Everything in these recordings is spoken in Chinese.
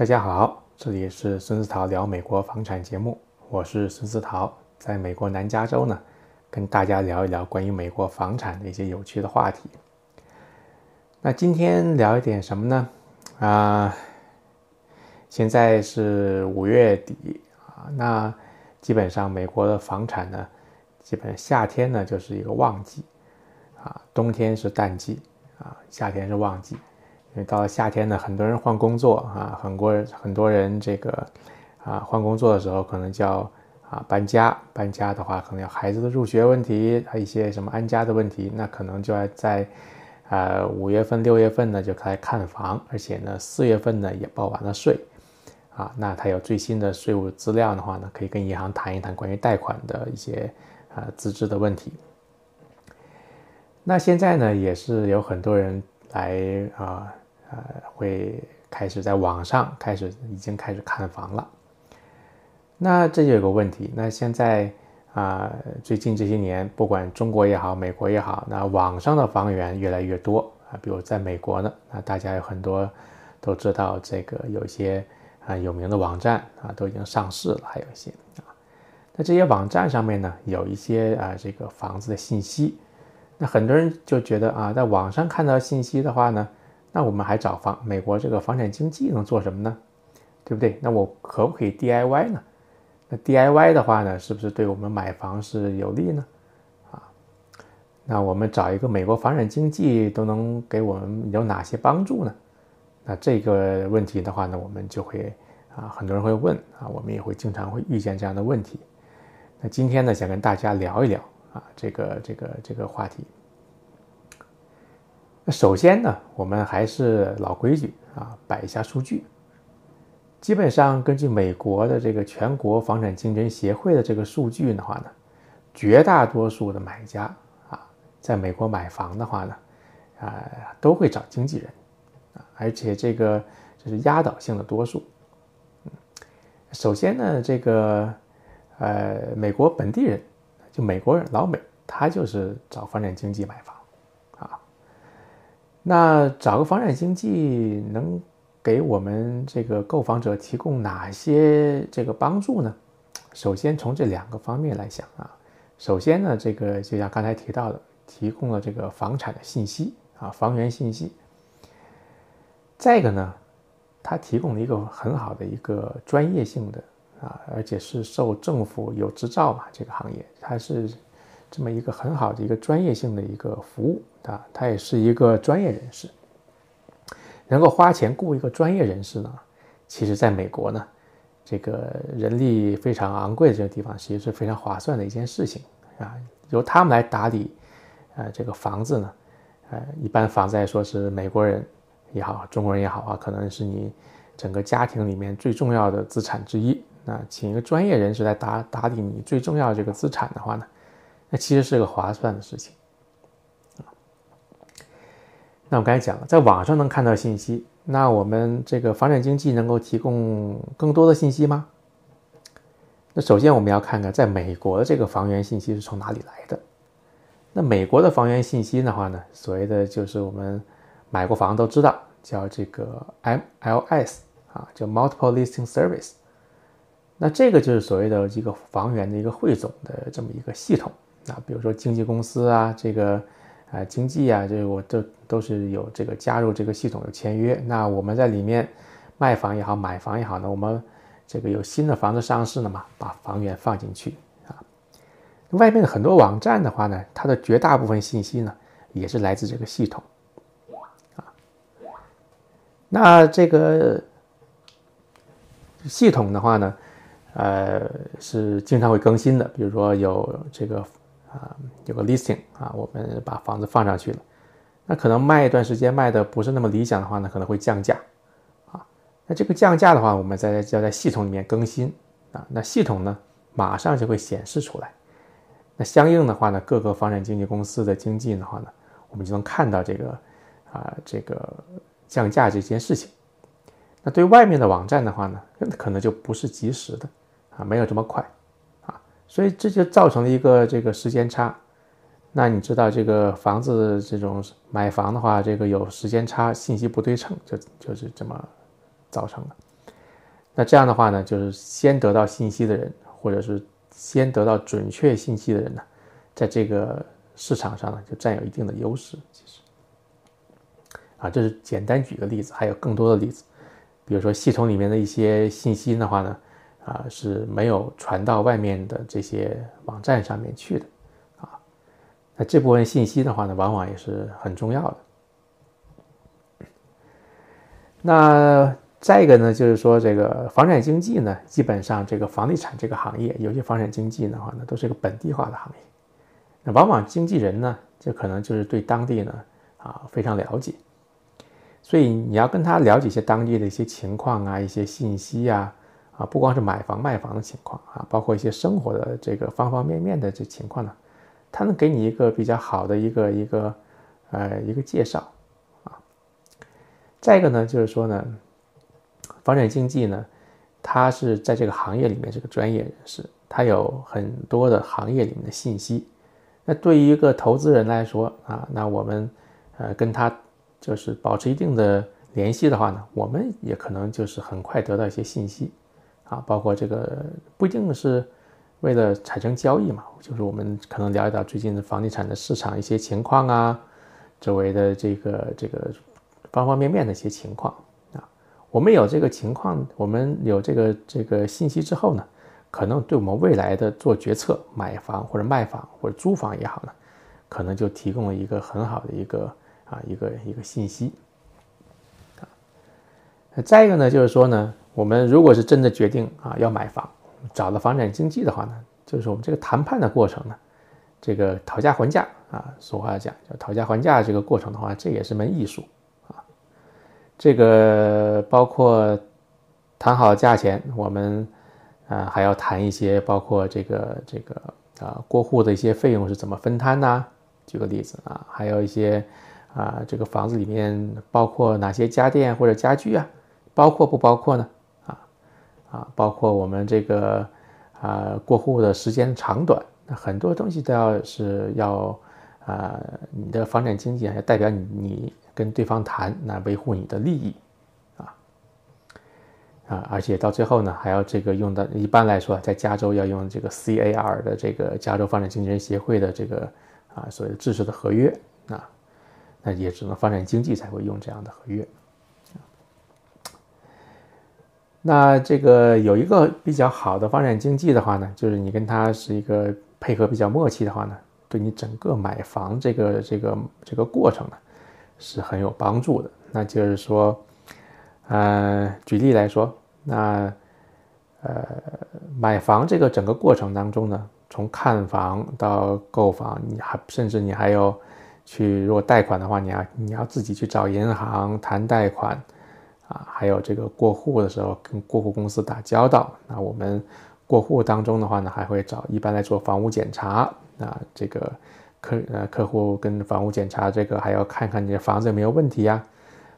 大家好，这里是孙思桃聊美国房产节目，我是孙思桃，在美国南加州呢，跟大家聊一聊关于美国房产的一些有趣的话题。那今天聊一点什么呢？啊，现在是五月底啊，那基本上美国的房产呢，基本夏天呢就是一个旺季啊，冬天是淡季啊，夏天是旺季。因为到了夏天呢，很多人换工作啊，很多很多人这个啊换工作的时候，可能就要啊搬家。搬家的话，可能要孩子的入学问题，还有一些什么安家的问题，那可能就要在呃五月份、六月份呢就开始看房，而且呢四月份呢也报完了税啊。那他有最新的税务资料的话呢，可以跟银行谈一谈关于贷款的一些啊资质的问题。那现在呢，也是有很多人来啊。呃会开始在网上开始已经开始看房了。那这就有个问题，那现在啊，最近这些年，不管中国也好，美国也好，那网上的房源越来越多啊。比如在美国呢，那大家有很多都知道这个有一些啊有名的网站啊都已经上市了，还有一些啊。那这些网站上面呢，有一些啊这个房子的信息，那很多人就觉得啊，在网上看到信息的话呢。那我们还找房美国这个房产经纪能做什么呢？对不对？那我可不可以 DIY 呢？那 DIY 的话呢，是不是对我们买房是有利呢？啊，那我们找一个美国房产经纪都能给我们有哪些帮助呢？那这个问题的话呢，我们就会啊，很多人会问啊，我们也会经常会遇见这样的问题。那今天呢，想跟大家聊一聊啊，这个这个这个话题。那首先呢，我们还是老规矩啊，摆一下数据。基本上根据美国的这个全国房产竞争协会的这个数据的话呢，绝大多数的买家啊，在美国买房的话呢，啊，都会找经纪人啊，而且这个这是压倒性的多数。首先呢，这个呃，美国本地人，就美国人老美，他就是找房产经纪买房。那找个房产经纪能给我们这个购房者提供哪些这个帮助呢？首先从这两个方面来想啊，首先呢，这个就像刚才提到的，提供了这个房产的信息啊，房源信息。再一个呢，它提供了一个很好的一个专业性的啊，而且是受政府有执照嘛，这个行业它是。这么一个很好的一个专业性的一个服务啊，他也是一个专业人士，能够花钱雇一个专业人士呢，其实在美国呢，这个人力非常昂贵的这个地方，其实是非常划算的一件事情啊。由他们来打理，呃，这个房子呢，呃，一般房子来说是美国人也好，中国人也好啊，可能是你整个家庭里面最重要的资产之一。那请一个专业人士来打打理你最重要的这个资产的话呢？那其实是个划算的事情，啊。那我刚才讲了，在网上能看到信息，那我们这个房产经纪能够提供更多的信息吗？那首先我们要看看，在美国的这个房源信息是从哪里来的。那美国的房源信息的话呢，所谓的就是我们买过房都知道，叫这个 MLS 啊，叫 Multiple Listing Service。那这个就是所谓的一个房源的一个汇总的这么一个系统。啊，比如说经纪公司啊，这个啊经纪啊，这个我都都是有这个加入这个系统有签约。那我们在里面卖房也好，买房也好呢，我们这个有新的房子上市了嘛，把房源放进去啊。外面的很多网站的话呢，它的绝大部分信息呢，也是来自这个系统啊。那这个系统的话呢，呃，是经常会更新的，比如说有这个。啊，有个 listing 啊，我们把房子放上去了，那可能卖一段时间卖的不是那么理想的话呢，可能会降价，啊，那这个降价的话，我们在要在系统里面更新啊，那系统呢马上就会显示出来，那相应的话呢，各个房产经纪公司的经纪的话呢，我们就能看到这个啊这个降价这件事情，那对外面的网站的话呢，可能就不是及时的啊，没有这么快。所以这就造成了一个这个时间差，那你知道这个房子这种买房的话，这个有时间差，信息不对称，就就是这么造成的。那这样的话呢，就是先得到信息的人，或者是先得到准确信息的人呢，在这个市场上呢，就占有一定的优势。其实，啊，这是简单举个例子，还有更多的例子，比如说系统里面的一些信息的话呢，啊，是没有传到外面的这些网站上面去的，啊，那这部分信息的话呢，往往也是很重要的。那再一个呢，就是说这个房产经纪呢，基本上这个房地产这个行业，有些房产经纪的话呢，都是一个本地化的行业。那往往经纪人呢，就可能就是对当地呢啊非常了解，所以你要跟他了解一些当地的一些情况啊，一些信息啊，啊不光是买房卖房的情况啊，包括一些生活的这个方方面面的这情况呢，他能给你一个比较好的一个一个呃一个介绍啊。再一个呢，就是说呢，房产经纪呢，他是在这个行业里面是个专业人士，他有很多的行业里面的信息。那对于一个投资人来说啊，那我们呃跟他就是保持一定的联系的话呢，我们也可能就是很快得到一些信息啊，包括这个不一定是为了产生交易嘛，就是我们可能了解到最近的房地产的市场一些情况啊，周围的这个这个。方方面面的一些情况啊，我们有这个情况，我们有这个这个信息之后呢，可能对我们未来的做决策，买房或者卖房或者租房也好呢，可能就提供了一个很好的一个啊一个一个信息啊。再一个呢，就是说呢，我们如果是真的决定啊要买房，找了房产经纪的话呢，就是我们这个谈判的过程呢，这个讨价还价啊，俗话讲叫讨价还价这个过程的话，这也是门艺术啊。这个包括谈好价钱，我们啊还要谈一些，包括这个这个啊过户的一些费用是怎么分摊呢？举个例子啊，还有一些啊这个房子里面包括哪些家电或者家具啊？包括不包括呢？啊，包括我们这个啊过户的时间长短，那很多东西都要是要啊你的房产经纪要代表你你。跟对方谈，那维护你的利益，啊啊，而且到最后呢，还要这个用到，一般来说，在加州要用这个 CAR 的这个加州房产经纪人协会的这个啊所谓的制式的合约，啊，那也只能房产经纪才会用这样的合约。那这个有一个比较好的房产经纪的话呢，就是你跟他是一个配合比较默契的话呢，对你整个买房这个这个这个过程呢。是很有帮助的。那就是说，呃，举例来说，那呃，买房这个整个过程当中呢，从看房到购房，你还甚至你还要去，如果贷款的话，你要你要自己去找银行谈贷款啊，还有这个过户的时候跟过户公司打交道。那我们过户当中的话呢，还会找一般来做房屋检查啊，这个。客呃，客户跟房屋检查这个还要看看你的房子有没有问题呀，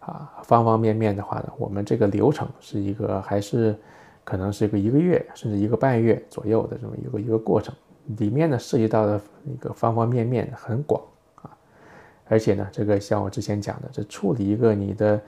啊，方方面面的话呢，我们这个流程是一个还是可能是一个一个月甚至一个半月左右的这么一个一个过程，里面呢涉及到的一个方方面面很广啊，而且呢，这个像我之前讲的，这处理一个你的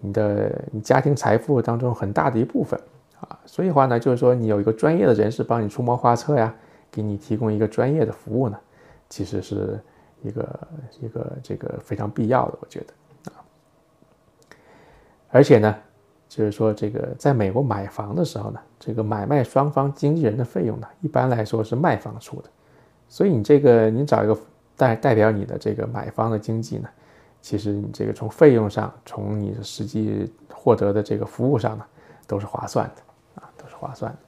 你的你家庭财富当中很大的一部分啊，所以话呢，就是说你有一个专业的人士帮你出谋划策呀，给你提供一个专业的服务呢。其实是一个一个这个非常必要的，我觉得啊，而且呢，就是说这个在美国买房的时候呢，这个买卖双方经纪人的费用呢，一般来说是卖方出的，所以你这个你找一个代代表你的这个买方的经纪呢，其实你这个从费用上，从你实际获得的这个服务上呢，都是划算的啊，都是划算的，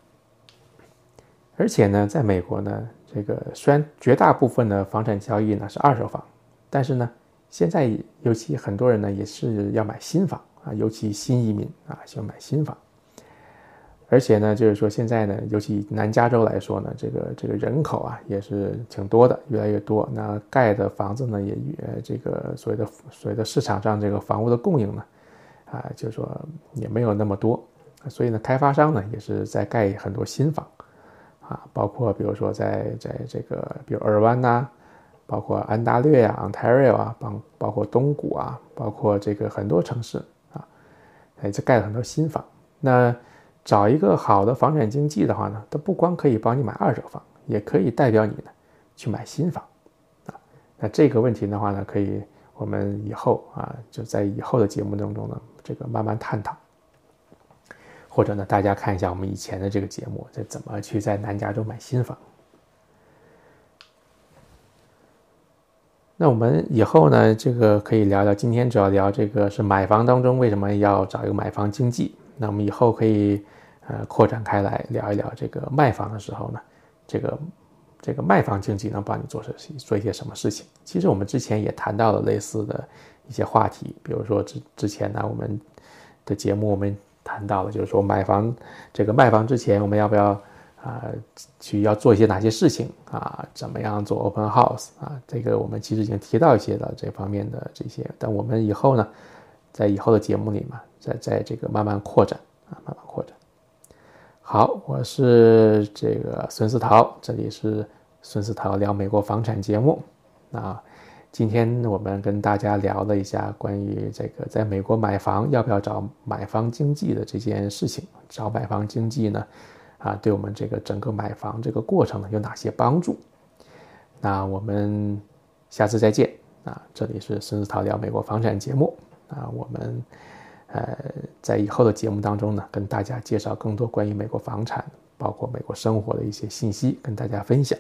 而且呢，在美国呢。这个虽然绝大部分的房产交易呢是二手房，但是呢，现在尤其很多人呢也是要买新房啊，尤其新移民啊喜欢买新房。而且呢，就是说现在呢，尤其南加州来说呢，这个这个人口啊也是挺多的，越来越多。那盖的房子呢也越这个所谓的所谓的市场上这个房屋的供应呢，啊，就是说也没有那么多，所以呢，开发商呢也是在盖很多新房。啊，包括比如说在在这个，比如尔湾呐，包括安大略啊、Ontario 啊，包包括东谷啊，包括这个很多城市啊，哎，这盖了很多新房。那找一个好的房产经纪的话呢，它不光可以帮你买二手房，也可以代表你呢去买新房啊。那这个问题的话呢，可以我们以后啊就在以后的节目当中呢，这个慢慢探讨。或者呢，大家看一下我们以前的这个节目，这怎么去在南加州买新房。那我们以后呢，这个可以聊聊。今天主要聊这个是买房当中为什么要找一个买房经纪。那我们以后可以呃扩展开来聊一聊这个卖房的时候呢，这个这个卖房经纪能帮你做些做一些什么事情？其实我们之前也谈到了类似的一些话题，比如说之之前呢，我们的节目我们谈到了，就是说买房这个卖房之前，我们要不要？啊，去要做一些哪些事情啊？怎么样做 open house 啊？这个我们其实已经提到一些了这方面的这些，但我们以后呢，在以后的节目里嘛，在在这个慢慢扩展啊，慢慢扩展。好，我是这个孙思桃，这里是孙思桃聊美国房产节目。那今天我们跟大家聊了一下关于这个在美国买房要不要找买房经纪的这件事情。找买房经纪呢？啊，对我们这个整个买房这个过程呢有哪些帮助？那我们下次再见啊！这里是孙思桃聊美国房产节目啊，我们呃在以后的节目当中呢跟大家介绍更多关于美国房产包括美国生活的一些信息跟大家分享。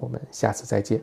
我们下次再见。